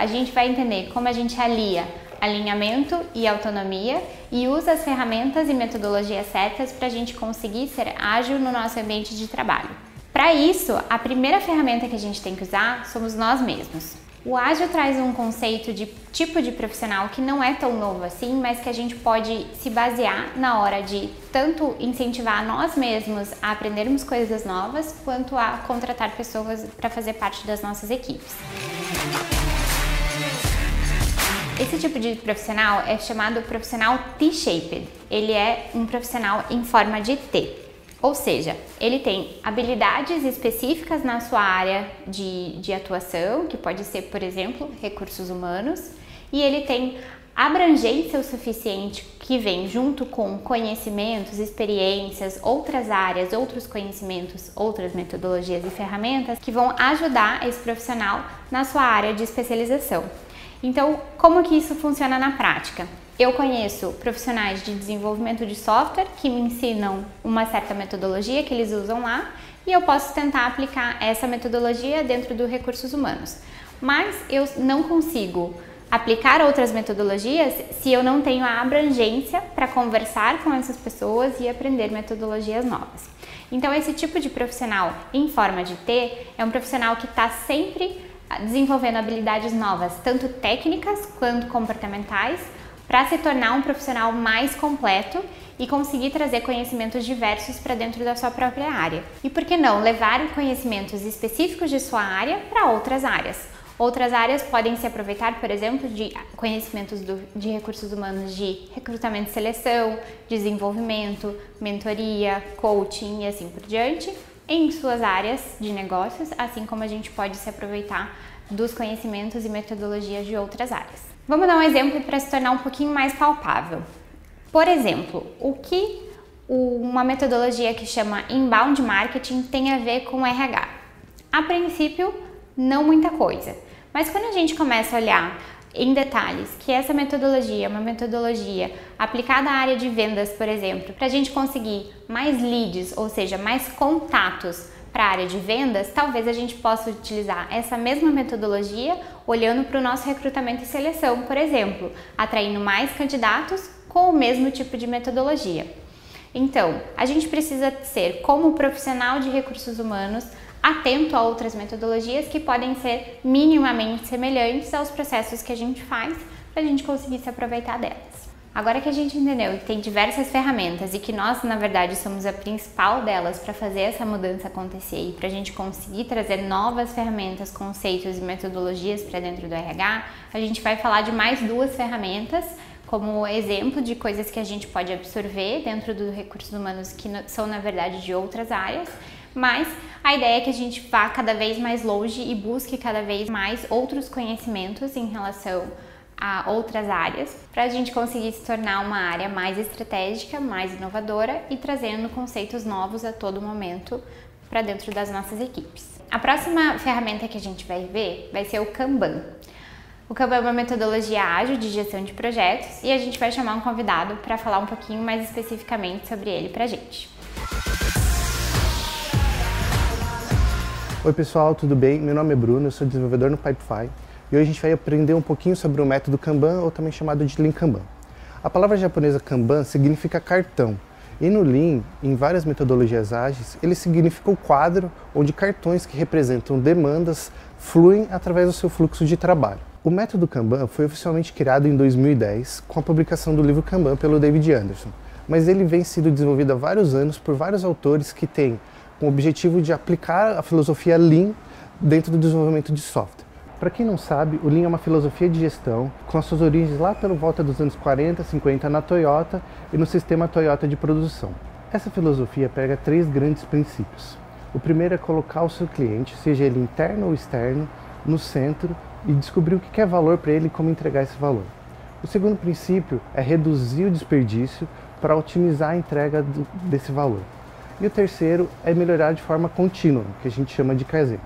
a gente vai entender como a gente alia alinhamento e autonomia e usa as ferramentas e metodologias certas para a gente conseguir ser ágil no nosso ambiente de trabalho. Para isso, a primeira ferramenta que a gente tem que usar somos nós mesmos. O ágil traz um conceito de tipo de profissional que não é tão novo assim, mas que a gente pode se basear na hora de tanto incentivar nós mesmos a aprendermos coisas novas, quanto a contratar pessoas para fazer parte das nossas equipes. Esse tipo de profissional é chamado profissional T-shaped. Ele é um profissional em forma de T. Ou seja, ele tem habilidades específicas na sua área de, de atuação, que pode ser, por exemplo, recursos humanos, e ele tem abrangência o suficiente que vem junto com conhecimentos, experiências, outras áreas, outros conhecimentos, outras metodologias e ferramentas que vão ajudar esse profissional na sua área de especialização. Então, como que isso funciona na prática? Eu conheço profissionais de desenvolvimento de software que me ensinam uma certa metodologia que eles usam lá e eu posso tentar aplicar essa metodologia dentro dos recursos humanos. Mas eu não consigo aplicar outras metodologias se eu não tenho a abrangência para conversar com essas pessoas e aprender metodologias novas. Então, esse tipo de profissional em forma de T é um profissional que está sempre desenvolvendo habilidades novas, tanto técnicas quanto comportamentais, para se tornar um profissional mais completo e conseguir trazer conhecimentos diversos para dentro da sua própria área. E por que não levar conhecimentos específicos de sua área para outras áreas? Outras áreas podem se aproveitar, por exemplo, de conhecimentos do, de recursos humanos de recrutamento e seleção, desenvolvimento, mentoria, coaching e assim por diante, em suas áreas de negócios, assim como a gente pode se aproveitar dos conhecimentos e metodologias de outras áreas. Vamos dar um exemplo para se tornar um pouquinho mais palpável. Por exemplo, o que uma metodologia que chama inbound marketing tem a ver com RH? A princípio, não muita coisa. Mas quando a gente começa a olhar em detalhes que essa metodologia é uma metodologia aplicada à área de vendas, por exemplo, para a gente conseguir mais leads, ou seja, mais contatos para a área de vendas, talvez a gente possa utilizar essa mesma metodologia olhando para o nosso recrutamento e seleção, por exemplo, atraindo mais candidatos com o mesmo tipo de metodologia. Então, a gente precisa ser, como profissional de recursos humanos, atento a outras metodologias que podem ser minimamente semelhantes aos processos que a gente faz para a gente conseguir se aproveitar delas. Agora que a gente entendeu que tem diversas ferramentas e que nós, na verdade, somos a principal delas para fazer essa mudança acontecer e para a gente conseguir trazer novas ferramentas, conceitos e metodologias para dentro do RH, a gente vai falar de mais duas ferramentas como exemplo de coisas que a gente pode absorver dentro dos recursos humanos que são, na verdade, de outras áreas, mas a ideia é que a gente vá cada vez mais longe e busque cada vez mais outros conhecimentos em relação a outras áreas, para a gente conseguir se tornar uma área mais estratégica, mais inovadora e trazendo conceitos novos a todo momento para dentro das nossas equipes. A próxima ferramenta que a gente vai ver vai ser o Kanban. O Kanban é uma metodologia ágil de gestão de projetos e a gente vai chamar um convidado para falar um pouquinho mais especificamente sobre ele para a gente. Oi pessoal, tudo bem? Meu nome é Bruno, eu sou desenvolvedor no Pipefy e hoje a gente vai aprender um pouquinho sobre o método Kanban, ou também chamado de Lean Kanban. A palavra japonesa Kanban significa cartão, e no Lean, em várias metodologias ágeis, ele significa o quadro onde cartões que representam demandas fluem através do seu fluxo de trabalho. O método Kanban foi oficialmente criado em 2010 com a publicação do livro Kanban pelo David Anderson, mas ele vem sendo desenvolvido há vários anos por vários autores que têm o objetivo de aplicar a filosofia Lean dentro do desenvolvimento de software. Para quem não sabe, o Lean é uma filosofia de gestão com as suas origens lá pelo volta dos anos 40, 50 na Toyota e no sistema Toyota de produção. Essa filosofia pega três grandes princípios. O primeiro é colocar o seu cliente, seja ele interno ou externo, no centro e descobrir o que é valor para ele e como entregar esse valor. O segundo princípio é reduzir o desperdício para otimizar a entrega desse valor. E o terceiro é melhorar de forma contínua, que a gente chama de Kaizen.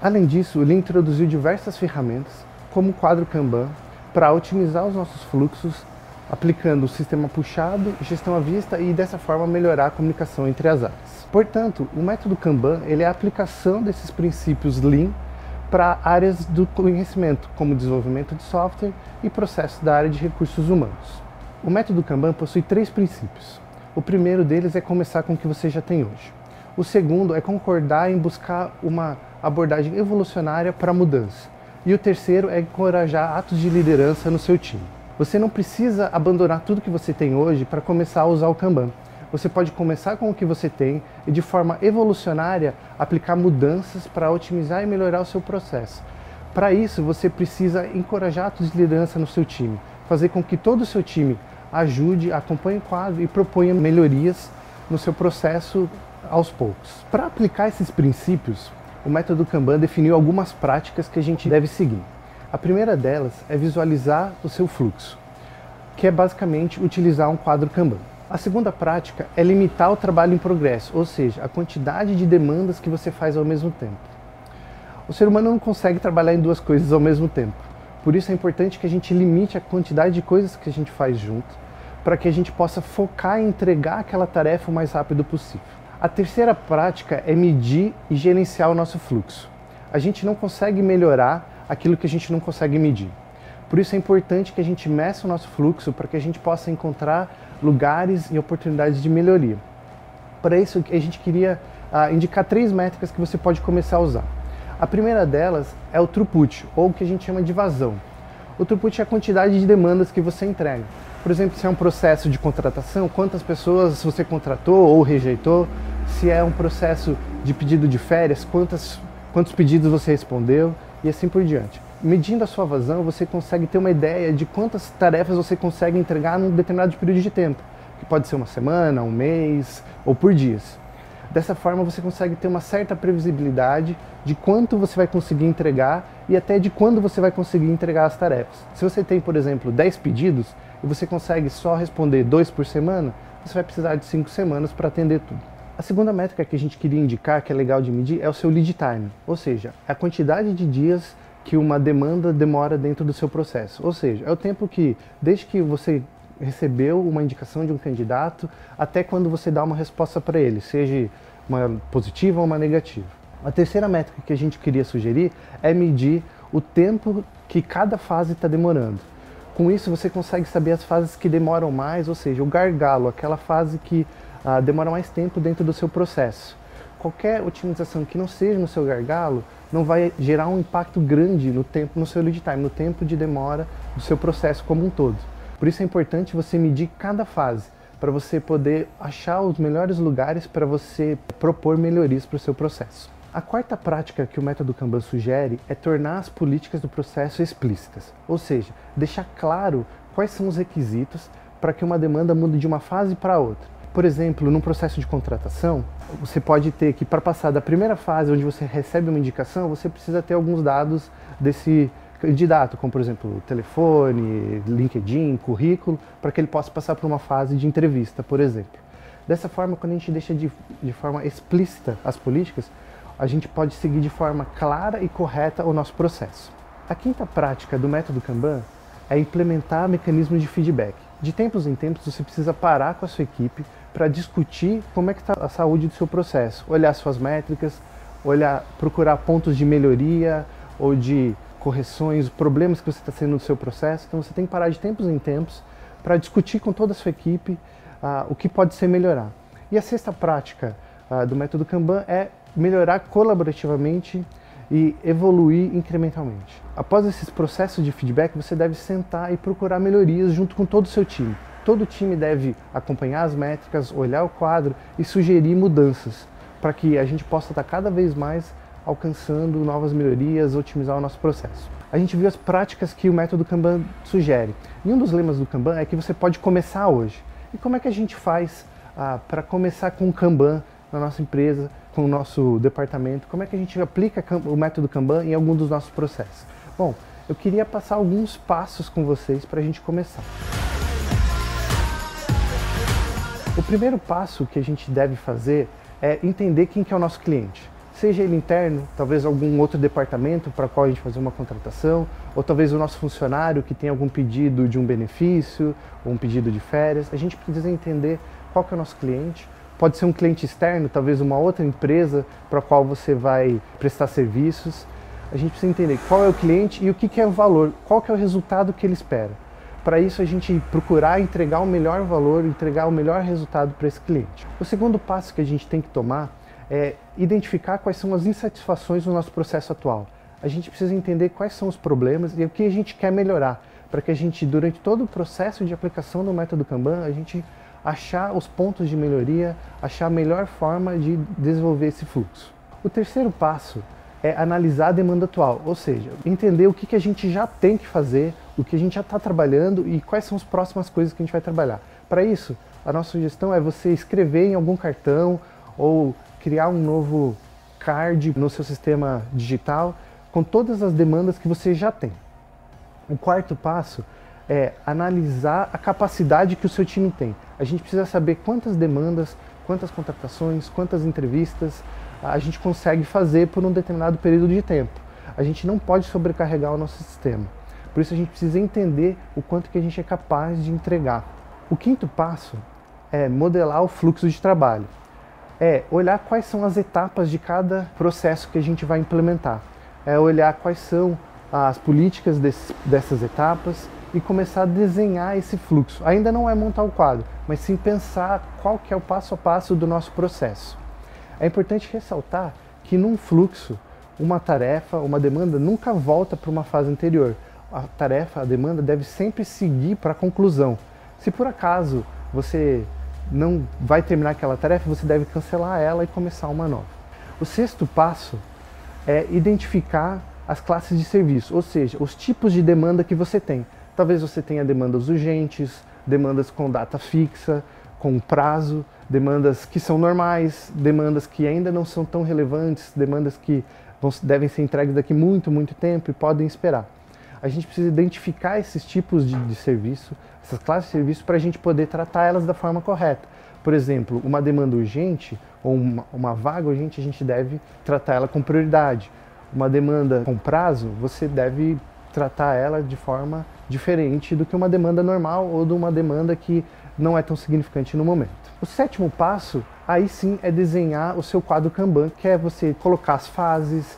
Além disso, ele introduziu diversas ferramentas, como o quadro Kanban, para otimizar os nossos fluxos, aplicando o sistema puxado, gestão à vista e dessa forma melhorar a comunicação entre as áreas. Portanto, o método Kanban ele é a aplicação desses princípios Lean para áreas do conhecimento, como desenvolvimento de software e processos da área de recursos humanos. O método Kanban possui três princípios. O primeiro deles é começar com o que você já tem hoje. O segundo é concordar em buscar uma abordagem evolucionária para a mudança. E o terceiro é encorajar atos de liderança no seu time. Você não precisa abandonar tudo que você tem hoje para começar a usar o Kanban. Você pode começar com o que você tem e, de forma evolucionária, aplicar mudanças para otimizar e melhorar o seu processo. Para isso, você precisa encorajar atos de liderança no seu time, fazer com que todo o seu time ajude, acompanhe o quadro e proponha melhorias no seu processo aos poucos. Para aplicar esses princípios, o método Kanban definiu algumas práticas que a gente deve seguir. A primeira delas é visualizar o seu fluxo, que é basicamente utilizar um quadro Kanban. A segunda prática é limitar o trabalho em progresso, ou seja, a quantidade de demandas que você faz ao mesmo tempo. O ser humano não consegue trabalhar em duas coisas ao mesmo tempo. Por isso é importante que a gente limite a quantidade de coisas que a gente faz junto, para que a gente possa focar e entregar aquela tarefa o mais rápido possível. A terceira prática é medir e gerenciar o nosso fluxo. A gente não consegue melhorar aquilo que a gente não consegue medir. Por isso é importante que a gente meça o nosso fluxo para que a gente possa encontrar lugares e oportunidades de melhoria. Para isso, a gente queria uh, indicar três métricas que você pode começar a usar. A primeira delas é o throughput, ou o que a gente chama de vazão. O throughput é a quantidade de demandas que você entrega. Por exemplo, se é um processo de contratação, quantas pessoas você contratou ou rejeitou. Se é um processo de pedido de férias, quantas, quantos pedidos você respondeu e assim por diante medindo a sua vazão, você consegue ter uma ideia de quantas tarefas você consegue entregar num determinado período de tempo, que pode ser uma semana, um mês ou por dias. Dessa forma, você consegue ter uma certa previsibilidade de quanto você vai conseguir entregar e até de quando você vai conseguir entregar as tarefas. Se você tem, por exemplo, 10 pedidos e você consegue só responder dois por semana, você vai precisar de 5 semanas para atender tudo. A segunda métrica que a gente queria indicar, que é legal de medir, é o seu lead time, ou seja, a quantidade de dias que uma demanda demora dentro do seu processo. Ou seja, é o tempo que, desde que você recebeu uma indicação de um candidato até quando você dá uma resposta para ele, seja uma positiva ou uma negativa. A terceira métrica que a gente queria sugerir é medir o tempo que cada fase está demorando. Com isso, você consegue saber as fases que demoram mais, ou seja, o gargalo, aquela fase que ah, demora mais tempo dentro do seu processo. Qualquer otimização que não seja no seu gargalo não vai gerar um impacto grande no tempo, no seu lead time, no tempo de demora do seu processo como um todo. Por isso é importante você medir cada fase para você poder achar os melhores lugares para você propor melhorias para o seu processo. A quarta prática que o método Kanban sugere é tornar as políticas do processo explícitas, ou seja, deixar claro quais são os requisitos para que uma demanda mude de uma fase para outra. Por exemplo, num processo de contratação, você pode ter que, para passar da primeira fase, onde você recebe uma indicação, você precisa ter alguns dados desse candidato, como por exemplo telefone, LinkedIn, currículo, para que ele possa passar por uma fase de entrevista, por exemplo. Dessa forma, quando a gente deixa de, de forma explícita as políticas, a gente pode seguir de forma clara e correta o nosso processo. A quinta prática do método Kanban é implementar mecanismos de feedback. De tempos em tempos, você precisa parar com a sua equipe para discutir como é que está a saúde do seu processo, olhar suas métricas, olhar, procurar pontos de melhoria ou de correções, problemas que você está tendo no seu processo. Então você tem que parar de tempos em tempos para discutir com toda a sua equipe uh, o que pode ser melhorar. E a sexta prática uh, do método Kanban é melhorar colaborativamente e evoluir incrementalmente. Após esses processos de feedback, você deve sentar e procurar melhorias junto com todo o seu time. Todo time deve acompanhar as métricas, olhar o quadro e sugerir mudanças para que a gente possa estar cada vez mais alcançando novas melhorias, otimizar o nosso processo. A gente viu as práticas que o método Kanban sugere. E um dos lemas do Kanban é que você pode começar hoje. E como é que a gente faz ah, para começar com o Kanban na nossa empresa, com o nosso departamento? Como é que a gente aplica o método Kanban em algum dos nossos processos? Bom, eu queria passar alguns passos com vocês para a gente começar. O primeiro passo que a gente deve fazer é entender quem que é o nosso cliente. Seja ele interno, talvez algum outro departamento para qual a gente fazer uma contratação, ou talvez o nosso funcionário que tem algum pedido de um benefício, ou um pedido de férias. A gente precisa entender qual que é o nosso cliente. Pode ser um cliente externo, talvez uma outra empresa para a qual você vai prestar serviços. a gente precisa entender qual é o cliente e o que, que é o valor, qual que é o resultado que ele espera. Para isso, a gente procurar entregar o melhor valor, entregar o melhor resultado para esse cliente. O segundo passo que a gente tem que tomar é identificar quais são as insatisfações do nosso processo atual. A gente precisa entender quais são os problemas e o que a gente quer melhorar, para que a gente, durante todo o processo de aplicação do método Kanban, a gente achar os pontos de melhoria, achar a melhor forma de desenvolver esse fluxo. O terceiro passo é analisar a demanda atual, ou seja, entender o que, que a gente já tem que fazer, o que a gente já está trabalhando e quais são as próximas coisas que a gente vai trabalhar. Para isso, a nossa sugestão é você escrever em algum cartão ou criar um novo card no seu sistema digital com todas as demandas que você já tem. O quarto passo é analisar a capacidade que o seu time tem. A gente precisa saber quantas demandas, quantas contratações, quantas entrevistas a gente consegue fazer por um determinado período de tempo. A gente não pode sobrecarregar o nosso sistema. Por isso a gente precisa entender o quanto que a gente é capaz de entregar. O quinto passo é modelar o fluxo de trabalho. É olhar quais são as etapas de cada processo que a gente vai implementar. É olhar quais são as políticas dessas etapas e começar a desenhar esse fluxo. Ainda não é montar o quadro, mas sim pensar qual que é o passo a passo do nosso processo. É importante ressaltar que num fluxo, uma tarefa, uma demanda nunca volta para uma fase anterior. A tarefa, a demanda deve sempre seguir para a conclusão. Se por acaso você não vai terminar aquela tarefa, você deve cancelar ela e começar uma nova. O sexto passo é identificar as classes de serviço, ou seja, os tipos de demanda que você tem. Talvez você tenha demandas urgentes, demandas com data fixa, com prazo, demandas que são normais, demandas que ainda não são tão relevantes, demandas que devem ser entregues daqui muito, muito tempo e podem esperar. A gente precisa identificar esses tipos de, de serviço, essas classes de serviço, para a gente poder tratar elas da forma correta. Por exemplo, uma demanda urgente ou uma, uma vaga urgente, a gente deve tratar ela com prioridade. Uma demanda com prazo, você deve tratar ela de forma diferente do que uma demanda normal ou de uma demanda que não é tão significante no momento. O sétimo passo, aí sim, é desenhar o seu quadro Kanban, que é você colocar as fases,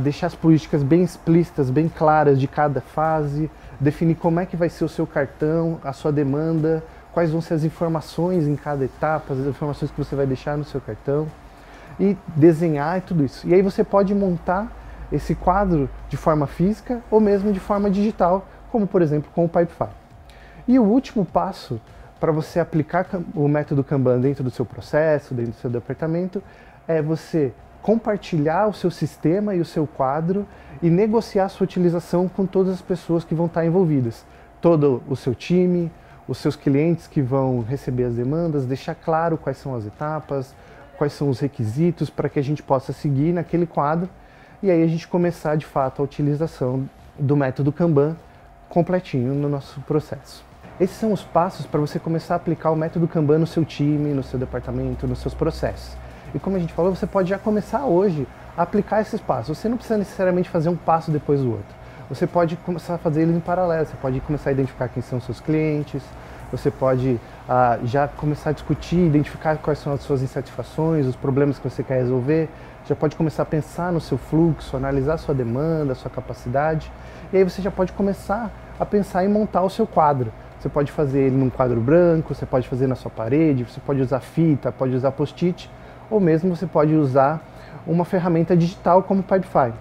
deixar as políticas bem explícitas, bem claras de cada fase, definir como é que vai ser o seu cartão, a sua demanda, quais vão ser as informações em cada etapa, as informações que você vai deixar no seu cartão e desenhar e tudo isso. E aí você pode montar esse quadro de forma física ou mesmo de forma digital, como por exemplo com o Pipefy. E o último passo para você aplicar o método Kanban dentro do seu processo, dentro do seu departamento, é você compartilhar o seu sistema e o seu quadro e negociar a sua utilização com todas as pessoas que vão estar envolvidas. Todo o seu time, os seus clientes que vão receber as demandas, deixar claro quais são as etapas, quais são os requisitos para que a gente possa seguir naquele quadro e aí a gente começar de fato a utilização do método Kanban completinho no nosso processo. Esses são os passos para você começar a aplicar o método Kanban no seu time, no seu departamento, nos seus processos. E como a gente falou, você pode já começar hoje a aplicar esses passos. Você não precisa necessariamente fazer um passo depois do outro. Você pode começar a fazer eles em paralelo. Você pode começar a identificar quem são seus clientes. Você pode ah, já começar a discutir, identificar quais são as suas insatisfações, os problemas que você quer resolver. Já pode começar a pensar no seu fluxo, analisar a sua demanda, a sua capacidade. E aí você já pode começar a pensar em montar o seu quadro. Você pode fazer ele num quadro branco, você pode fazer na sua parede, você pode usar fita, pode usar post-it, ou mesmo você pode usar uma ferramenta digital como o Pipefy.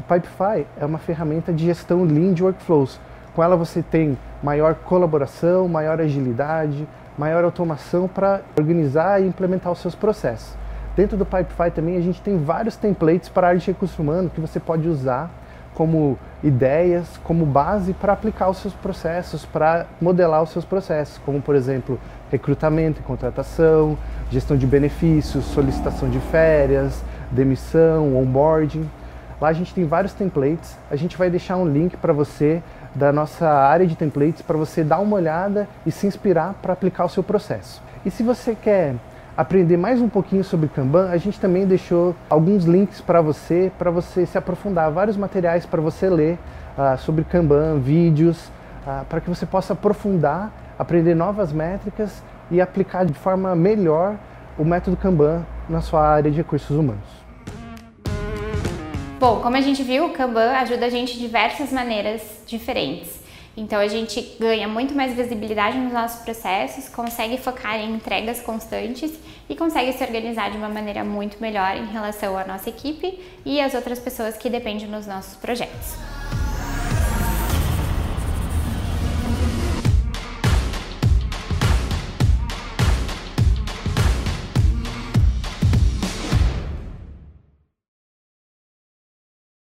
O Pipefy é uma ferramenta de gestão Lean de workflows. Com ela você tem maior colaboração, maior agilidade, maior automação para organizar e implementar os seus processos. Dentro do Pipefy também a gente tem vários templates para a área de recursos humanos que você pode usar como ideias, como base para aplicar os seus processos, para modelar os seus processos, como por exemplo recrutamento e contratação, gestão de benefícios, solicitação de férias, demissão, onboarding. Lá a gente tem vários templates. A gente vai deixar um link para você da nossa área de templates para você dar uma olhada e se inspirar para aplicar o seu processo. E se você quer aprender mais um pouquinho sobre Kanban, a gente também deixou alguns links para você, para você se aprofundar, vários materiais para você ler uh, sobre Kanban, vídeos, uh, para que você possa aprofundar, aprender novas métricas e aplicar de forma melhor o método Kanban na sua área de recursos humanos. Bom, como a gente viu, o Kanban ajuda a gente de diversas maneiras diferentes. Então a gente ganha muito mais visibilidade nos nossos processos, consegue focar em entregas constantes e consegue se organizar de uma maneira muito melhor em relação à nossa equipe e às outras pessoas que dependem dos nossos projetos.